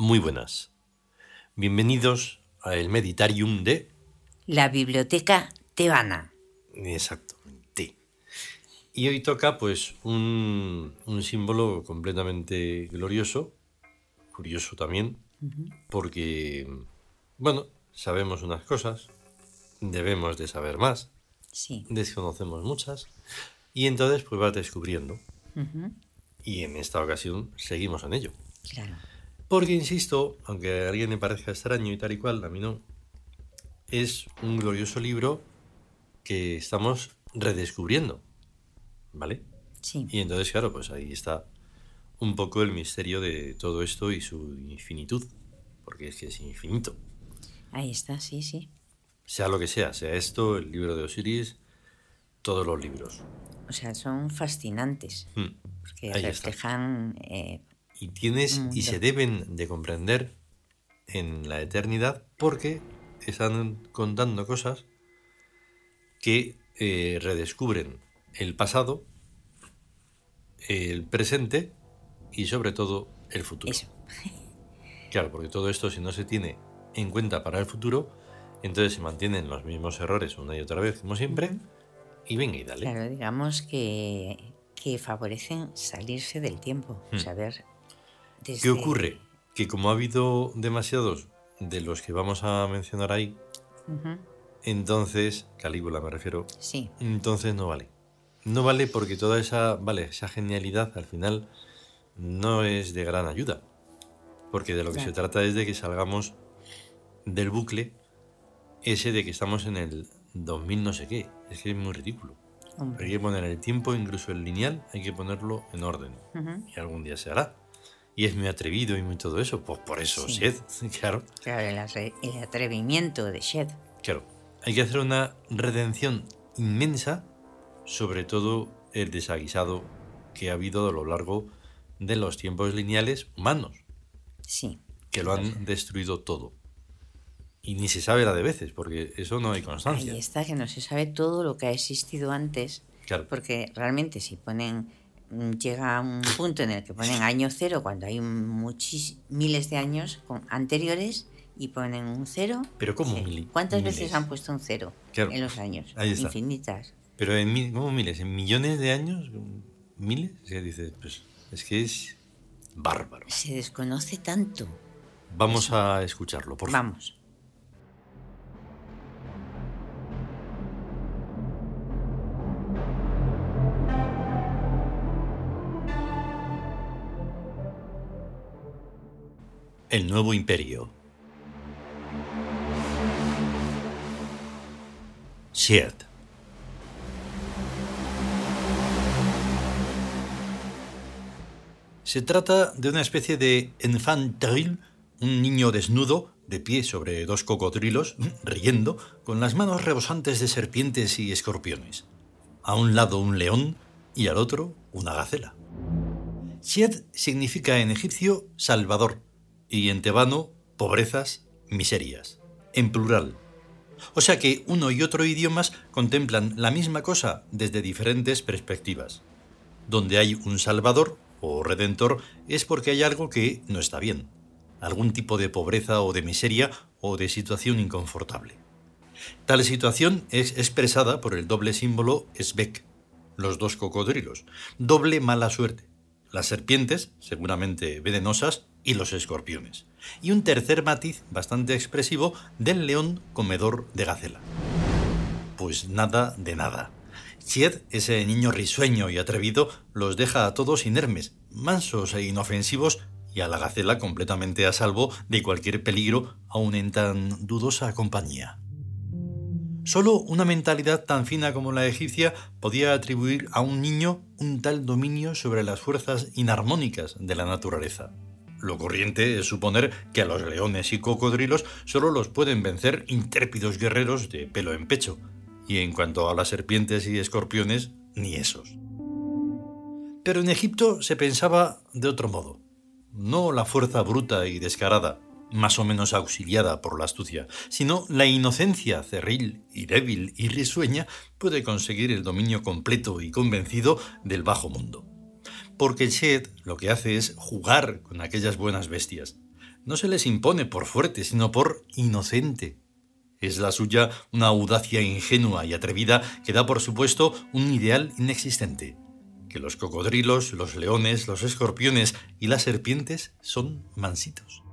Muy buenas. Bienvenidos a el Meditarium de... La Biblioteca Tebana. Exactamente. Y hoy toca pues un, un símbolo completamente glorioso, curioso también, porque, bueno, sabemos unas cosas, debemos de saber más, Sí. desconocemos muchas, y entonces pues vas descubriendo. Y en esta ocasión seguimos en ello. Claro. Porque, insisto, aunque a alguien le parezca extraño y tal y cual, a mí no, es un glorioso libro que estamos redescubriendo, ¿vale? Sí. Y entonces, claro, pues ahí está un poco el misterio de todo esto y su infinitud, porque es que es infinito. Ahí está, sí, sí. Sea lo que sea, sea esto, el libro de Osiris, todos los libros. O sea, son fascinantes. Hmm. Porque Ahí reflejan. eh, y tienes y se deben de comprender en la eternidad porque están contando cosas que eh, redescubren el pasado, el presente y sobre todo el futuro. eso. Claro, porque todo esto si no se tiene en cuenta para el futuro, entonces se mantienen los mismos errores una y otra vez como siempre y venga y dale. Claro, digamos que, que favorecen salirse del tiempo. Hmm. Saber. Desde... ¿Qué ocurre? Que como ha habido demasiados de los que vamos a mencionar ahí, entonces, Calígula me refiero, Sí, entonces no vale. No vale porque toda esa, vale, esa genialidad al final no es de gran ayuda. Porque de lo que Claro. se trata es de que salgamos del bucle ese de que estamos en el 2000 no sé qué. Es que es muy ridículo. hombre. Hay que poner el tiempo, incluso el lineal, hay que ponerlo en orden. Ujú, Y algún día se hará. Y es muy atrevido y muy todo eso. Pues por eso, Sí. Shed, claro. Claro, el, el atrevimiento de Shed. Claro, hay que hacer una redención inmensa sobre todo el desaguisado que ha habido a lo largo de los tiempos lineales humanos, Sí. que lo han destruido todo. Y ni se sabe la de veces, porque eso no hay constancia. Ahí está, que no se sabe todo lo que ha existido antes. Claro, Porque realmente si ponen, mm, llega a un punto en el que ponen año cero cuando hay muchis, miles de años con- anteriores y ponen un cero. Pero ¿cómo sí. mili- ¿Cuántas miles? veces han puesto un cero Claro. en los años? Ahí está. Infinitas. pero en mil, ¿cómo miles? ¿En millones de años? ¿Miles? Es que dices, pues es que es bárbaro. Se desconoce tanto. Vamos a escucharlo, por favor. Vamos. El nuevo imperio. Se trata de una especie de enfant terrible, un niño desnudo, de pie sobre dos cocodrilos, riendo, con las manos rebosantes de serpientes y escorpiones. A un lado un león y al otro una gacela. Shed significa en egipcio salvador y en tebano pobrezas, miserias, en plural. O sea que uno y otro idiomas contemplan la misma cosa desde diferentes perspectivas. Donde hay un salvador o redentor es porque hay algo que no está bien, algún tipo de pobreza o de miseria o de situación inconfortable. Tal situación es expresada por el doble símbolo Svek, los dos cocodrilos, doble mala suerte, las serpientes, seguramente venenosas, y los escorpiones, y un tercer matiz bastante expresivo del león comedor de gacela. Pues nada de nada. Sied, ese niño risueño y atrevido, los deja a todos inermes, mansos e inofensivos, y a la gacela completamente a salvo de cualquier peligro, aun en tan dudosa compañía. Solo una mentalidad tan fina como la egipcia podía atribuir a un niño un tal dominio sobre las fuerzas inarmónicas de la naturaleza. Lo corriente es suponer que a los leones y cocodrilos solo los pueden vencer intrépidos guerreros de pelo en pecho, y en cuanto a las serpientes y escorpiones, ni esos. Pero en Egipto se pensaba de otro modo. No la fuerza bruta y descarada, más o menos auxiliada por la astucia, sino la inocencia cerril y débil y risueña puede conseguir el dominio completo y convencido del bajo mundo. Porque Chet lo que hace es jugar con aquellas buenas bestias. No se les impone por fuerte, sino por inocente. Es la suya una audacia ingenua y atrevida que da por supuesto un ideal inexistente, que los cocodrilos, los leones, los escorpiones y las serpientes son mansitos.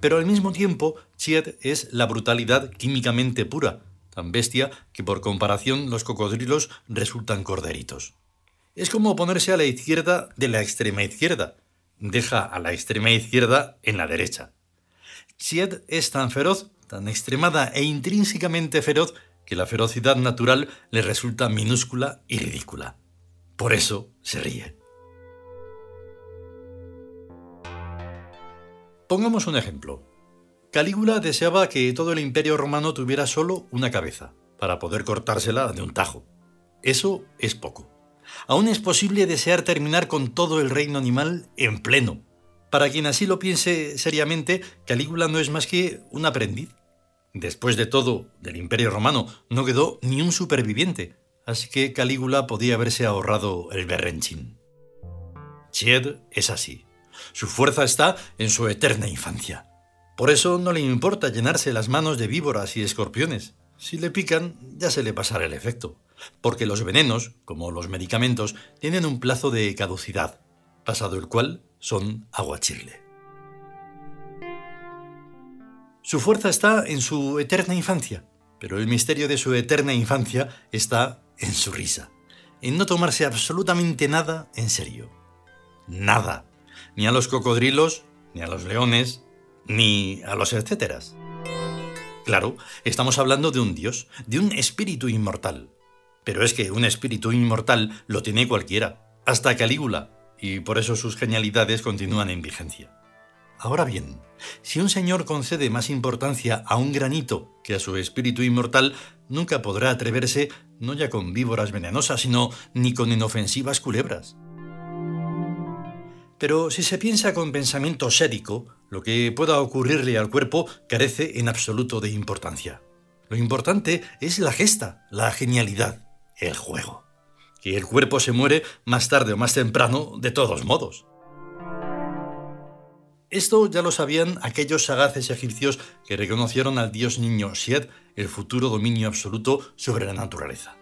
Pero al mismo tiempo, Chiet es la brutalidad químicamente pura, tan bestia que por comparación los cocodrilos resultan corderitos. Es como ponerse a la izquierda de la extrema izquierda. Deja a la extrema izquierda en la derecha. Chiet es tan feroz, tan extremada e intrínsecamente feroz que la ferocidad natural le resulta minúscula y ridícula. Por eso se ríe. Pongamos un ejemplo. Calígula deseaba que todo el imperio romano tuviera solo una cabeza, para poder cortársela de un tajo. Eso es poco. Aún es posible desear terminar con todo el reino animal en pleno. Para quien así lo piense seriamente, Calígula no es más que un aprendiz. Después de todo, del imperio romano no quedó ni un superviviente, así que Calígula podía haberse ahorrado el berrenchín. Chied es así. Su fuerza está en su eterna infancia. Por eso no le importa llenarse las manos de víboras y escorpiones. Si le pican, ya se le pasará el efecto. Porque los venenos, como los medicamentos, tienen un plazo de caducidad, pasado el cual son aguachirle. Su fuerza está en su eterna infancia, pero el misterio de su eterna infancia está en su risa, en no tomarse absolutamente nada en serio. Nada ni a los cocodrilos, ni a los leones, ni a los etcéteras. Claro, estamos hablando de un dios, de un espíritu inmortal. Pero es que un espíritu inmortal lo tiene cualquiera, hasta Calígula, y por eso sus genialidades continúan en vigencia. Ahora bien, si un señor concede más importancia a un granito que a su espíritu inmortal, nunca podrá atreverse no ya con víboras venenosas, sino ni con inofensivas culebras. Pero si se piensa con pensamiento sédico, lo que pueda ocurrirle al cuerpo carece en absoluto de importancia. Lo importante es la gesta, la genialidad, el juego. Que el cuerpo se muere más tarde o más temprano, de todos modos. Esto ya lo sabían aquellos sagaces egipcios que reconocieron al dios niño Sied el futuro dominio absoluto sobre la naturaleza.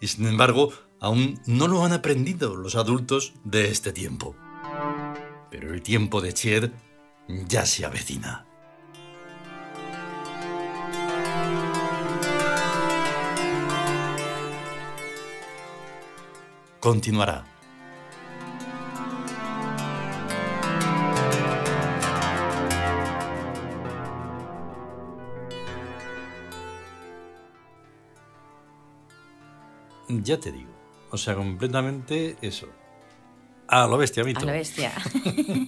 Y sin embargo, aún no lo han aprendido los adultos de este tiempo pero el tiempo de Chied ya se avecina. Continuará. Ya te digo, o sea, completamente eso. A lo bestia, Vito. A lo bestia.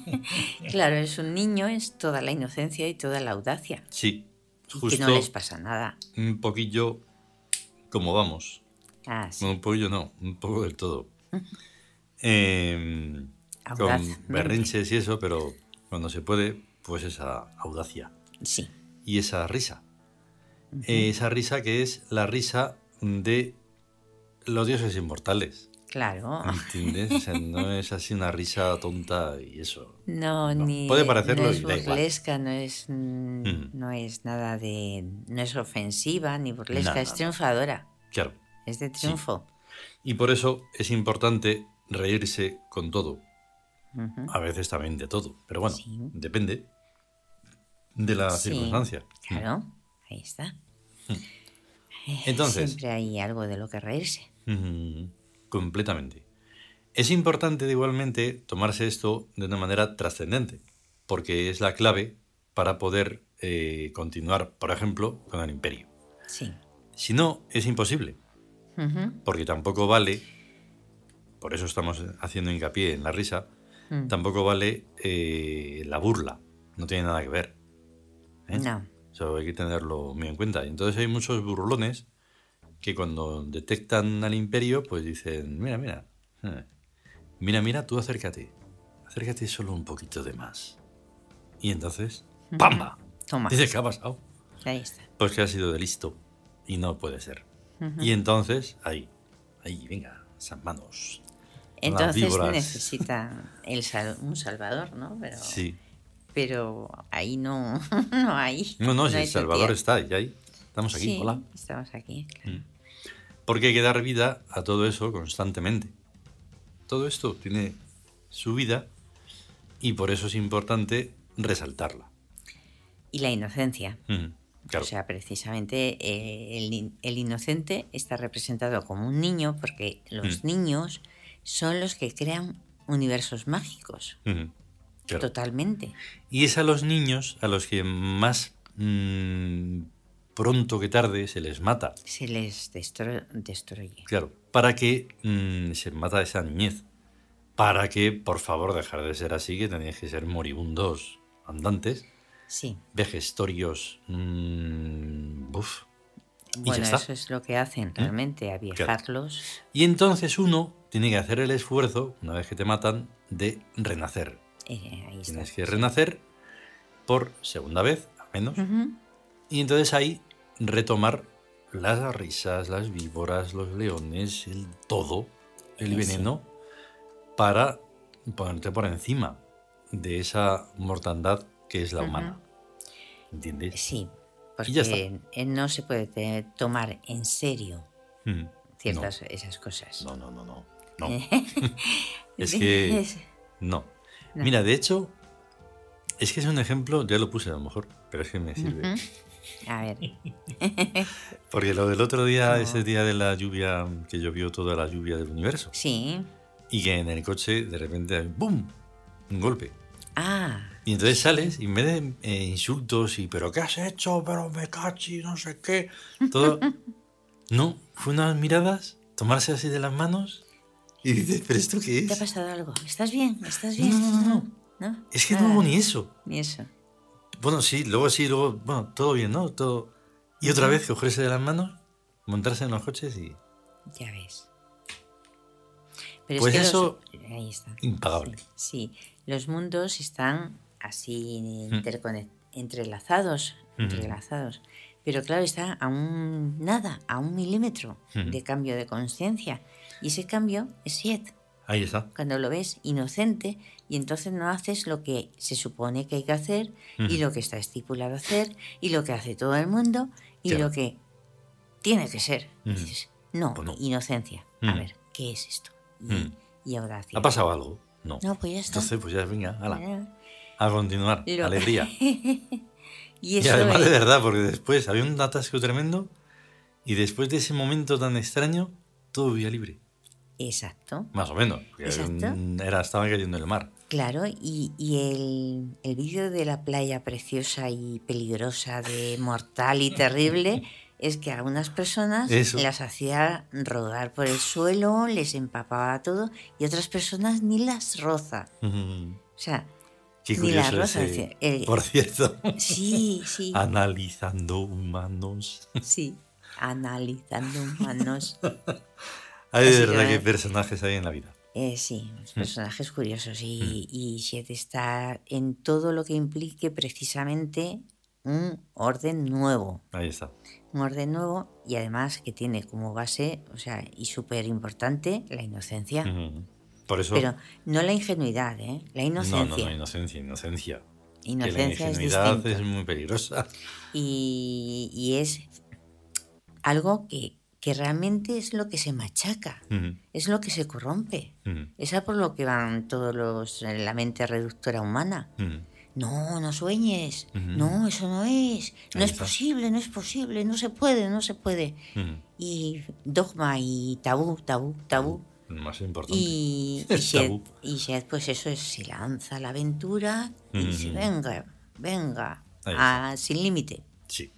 claro, es un niño, es toda la inocencia y toda la audacia. Sí, justo. que no les pasa nada. Un poquillo como vamos. Ah, sí. Un poquillo no, un poco del todo. Em, con berrinches y eso, pero cuando se puede, pues esa audacia. Sí. Y esa risa. esa risa que es la risa de los dioses inmortales. Claro. ¿Entiendes? no es así una risa tonta y eso. No, ni. Puede parecerlo no es burlesca, no es, mm. no es nada de. No es ofensiva ni burlesca, es triunfadora. Claro. Es de triunfo. Y por eso es importante reírse con todo. A veces también de todo. Pero bueno, depende de la circunstancia. Claro, ahí está. Entonces. Siempre hay algo de lo que reírse completamente. Es importante igualmente tomarse esto de una manera trascendente, porque es la clave para poder eh, continuar, por ejemplo, con el imperio. Sí. Si no, es imposible, porque tampoco vale, por eso estamos haciendo hincapié en la risa, mm. tampoco vale eh, la burla, no tiene nada que ver. ¿eh? No. Eso hay que tenerlo muy en cuenta. Entonces hay muchos burlones que cuando detectan al imperio, pues dicen, mira, mira, eh, mira, mira, tú acércate, acércate solo un poquito de más. Y entonces, ¡pamba! Toma. Dice, ¿qué ha pasado? Ahí está. Pues que ha sido de listo. Y no puede ser. Y entonces, ahí, ahí, venga, esas manos. Entonces necesita el sal- un salvador, ¿no? Pero, Sí. pero ahí no, no hay. No, no, si hay El Salvador está, y ahí. Estamos aquí, Sí, hola. estamos aquí. Porque hay que dar vida a todo eso constantemente. Todo esto tiene su vida y por eso es importante resaltarla. Y la inocencia. Mm, Claro. O sea, precisamente eh, el, in- el inocente está representado como un niño porque los Mm. niños son los que crean universos mágicos. Claro. Totalmente. Y es a los niños a los que más mm, pronto que tarde se les mata. Se les destro- destruye. Claro, para que mm, se mata esa niñez. Para que, por favor, dejar de ser así, que tenéis que ser moribundos andantes, Sí. vejestorios. mm, Bueno, eso es lo que hacen realmente, aviejarlos. Y entonces uno tiene que hacer el esfuerzo, una vez que te matan, de renacer. Eh, ahí está. Tienes que renacer por segunda vez, al menos. Y entonces ahí retomar las risas, las víboras, los leones, el todo, el veneno, para ponerte por encima de esa mortandad que es la humana. ¿Entiendes? Sí, ya porque eh, no se puede tomar en serio Mm. ciertas esas cosas. No, no, no, no. no. es que no. Mira, de hecho, es que es un ejemplo, ya lo puse a lo mejor, pero es que me sirve. A ver, Porque lo del otro día, ese día de la lluvia, que llovió toda la lluvia del universo, sí. y que en el coche de repente, ¡bum! Un golpe. Ah, Y entonces sales y en vez de eh, insultos y ¿pero qué has hecho? ¿pero me cachi? No sé qué. Todo. No, fue unas miradas, tomarse así de las manos y dices, ¿pero esto qué ¿te ha es? pasado algo? ¿Estás bien? ¿Estás bien? no, no, no. ¿No? Es que no hubo ni eso. Ni eso. Bueno, sí, luego sí, luego, bueno, todo bien, ¿no? Todo. Y otra vez cogerse de las manos, montarse en los coches y. Ya ves. Pero Pues es que eso- los- Ahí está. Impagable. Sí, los mundos están así Mm. entrelazados, Ujú. entrelazados. Pero claro, está a un nada, a un milímetro de cambio de conciencia. Y ese cambio es siete. Ahí está. Cuando lo ves inocente y entonces no haces lo que se supone que hay que hacer y lo que está estipulado hacer y lo que hace todo el mundo y Claro. lo que tiene que ser. Y dices, no, Pues no. inocencia. A ver, ¿qué es esto? Y, y audacia. ¿Ha pasado algo? No. No, pues ya está. Entonces, pues ya, venga, ala. A continuar. Alegría. Y Y además es- de verdad, porque después había un atasco tremendo y después de ese momento tan extraño, todo vía libre. Exacto. Más o menos. Exacto. Era, estaba cayendo en el mar. Claro, y, y el, el vídeo de la playa preciosa y peligrosa, de mortal y terrible, es que a unas personas Eso. las hacía rodar por el suelo, les empapaba todo, y otras personas ni las roza. O sea, Qué Ni curioso rosa, ese- decía, el- Por cierto, sí, sí, analizando humanos. sí, analizando humanos. Hay de verdad que- que hay personajes ahí en la vida. Eh, sí, los personajes curiosos Mm. y, y Shed está en todo lo que implique precisamente un orden nuevo. Ahí está. Un orden nuevo y además que tiene como base, o sea, y súper importante, la inocencia. Mm. Por eso. Pero no la ingenuidad, ¿eh? La no, inocencia. no, no, inocencia, inocencia. que la Inocencia es ingenuidad es muy peligrosa. Y, y es algo que, que realmente es lo que se machaca, es lo que se corrompe. mm, Es a por lo que van todos los en la mente reductora humana. No, no sueñes. No, eso no es. No Ahí es está. posible, no es posible, no se puede, no se puede. Y dogma y tabú, tabú, tabú. Más importante. Y, y, tabú. y pues eso es, se lanza a la aventura y dice, Ujú. venga, venga, Ahí a- sin límite. Sí.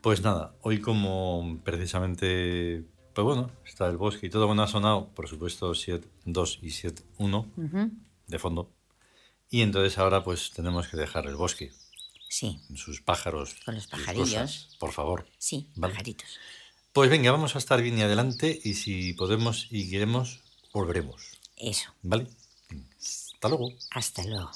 Pues nada, hoy como precisamente, pues bueno, está el bosque y todo, bueno, ha sonado, por supuesto, 7 2 y 7 1 Ujú. de fondo. Y entonces ahora pues tenemos que dejar el bosque, Sí, sus pájaros. Con los pajarillos. cosas, por favor. sí, Vale. pajaritos. Pues venga, vamos a estar bien y adelante y si podemos y queremos, volveremos. Eso. ¿Vale? Hasta luego. Hasta luego.